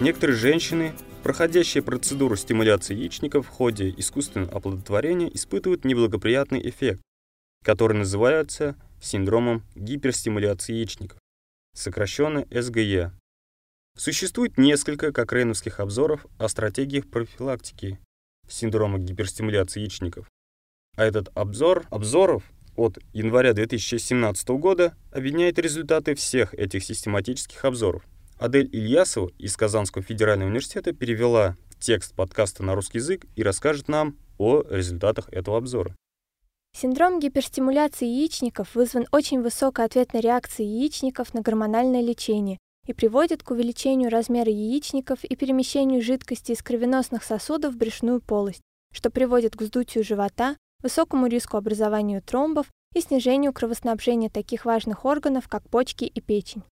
Некоторые женщины, проходящие процедуру стимуляции яичников в ходе искусственного оплодотворения, испытывают неблагоприятный эффект, который называется синдромом гиперстимуляции яичников, сокращенно СГЕ. Существует несколько кокрейновских обзоров о стратегиях профилактики синдрома гиперстимуляции яичников. А этот обзор обзоров от января 2017 года объединяет результаты всех этих систематических обзоров. Адель Ильясова из Казанского федерального университета перевела текст подкаста на русский язык и расскажет нам о результатах этого обзора. Синдром гиперстимуляции яичников вызван очень высокой ответной реакцией яичников на гормональное лечение и приводит к увеличению размера яичников и перемещению жидкости из кровеносных сосудов в брюшную полость, что приводит к вздутию живота, высокому риску образованию тромбов и снижению кровоснабжения таких важных органов, как почки и печень.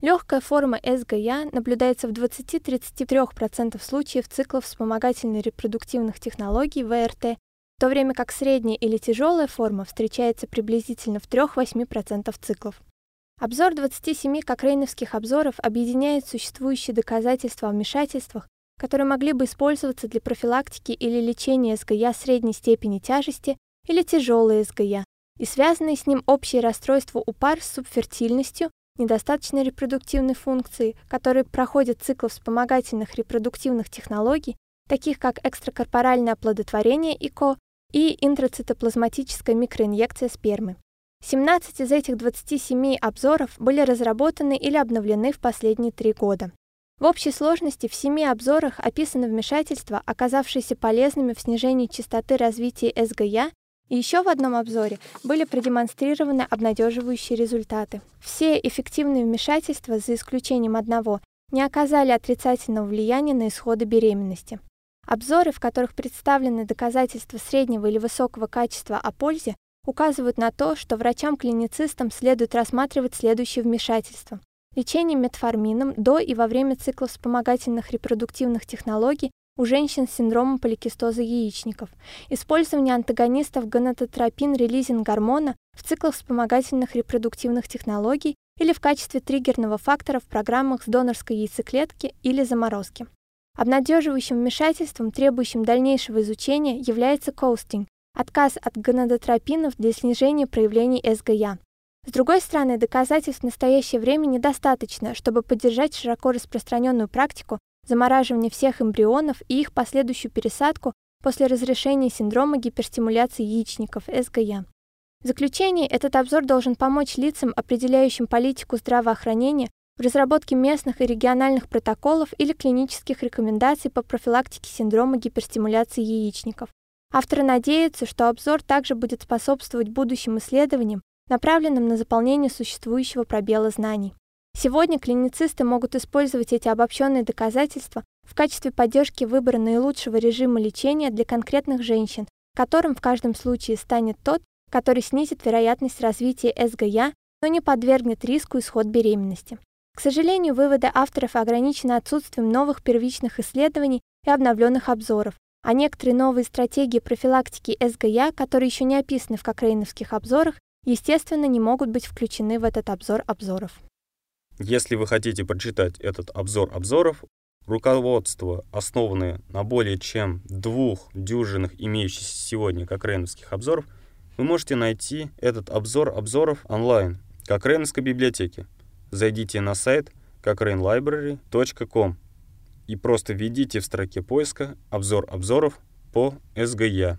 Легкая форма СГЯ наблюдается в 20-33% случаев циклов вспомогательной репродуктивных технологий ВРТ, в то время как средняя или тяжелая форма встречается приблизительно в 3-8% циклов. Обзор 27 кокрейновских обзоров объединяет существующие доказательства о вмешательствах, которые могли бы использоваться для профилактики или лечения СГЯ средней степени тяжести или тяжелой СГЯ, и связанные с ним общие расстройства у пар с субфертильностью, недостаточной репродуктивной функции, которые проходят цикл вспомогательных репродуктивных технологий, таких как экстракорпоральное оплодотворение ИКО и интрацитоплазматическая микроинъекция спермы. 17 из этих 27 обзоров были разработаны или обновлены в последние три года. В общей сложности в семи обзорах описаны вмешательства, оказавшиеся полезными в снижении частоты развития СГЯ, и еще в одном обзоре были продемонстрированы обнадеживающие результаты. Все эффективные вмешательства, за исключением одного, не оказали отрицательного влияния на исходы беременности. Обзоры, в которых представлены доказательства среднего или высокого качества о пользе, указывают на то, что врачам-клиницистам следует рассматривать следующие вмешательства. Лечение метформином до и во время цикла вспомогательных репродуктивных технологий у женщин с синдромом поликистоза яичников, использование антагонистов гонадотропин-релизинг гормона в циклах вспомогательных репродуктивных технологий или в качестве триггерного фактора в программах с донорской яйцеклетки или заморозки. Обнадеживающим вмешательством, требующим дальнейшего изучения, является коустинг, отказ от гонадотропинов для снижения проявлений СГЯ. С другой стороны, доказательств в настоящее время недостаточно, чтобы поддержать широко распространенную практику замораживания всех эмбрионов и их последующую пересадку после разрешения синдрома гиперстимуляции яичников СГЯ. В заключение, этот обзор должен помочь лицам, определяющим политику здравоохранения, в разработке местных и региональных протоколов или клинических рекомендаций по профилактике синдрома гиперстимуляции яичников. Авторы надеются, что обзор также будет способствовать будущим исследованиям, направленным на заполнение существующего пробела знаний. Сегодня клиницисты могут использовать эти обобщенные доказательства в качестве поддержки выбора наилучшего режима лечения для конкретных женщин, которым в каждом случае станет тот, который снизит вероятность развития СГЯ, но не подвергнет риску исход беременности. К сожалению, выводы авторов ограничены отсутствием новых первичных исследований и обновленных обзоров, а некоторые новые стратегии профилактики СГЯ, которые еще не описаны в кокрейновских обзорах, естественно, не могут быть включены в этот обзор обзоров. Если вы хотите прочитать этот обзор обзоров, руководство, основанное на более чем двух дюжинах имеющихся сегодня кокрейновских обзоров, вы можете найти этот обзор обзоров онлайн в Кокрейновской библиотеке. Зайдите на сайт cochrane.library.com и просто введите в строке поиска обзор обзоров по СГЯ.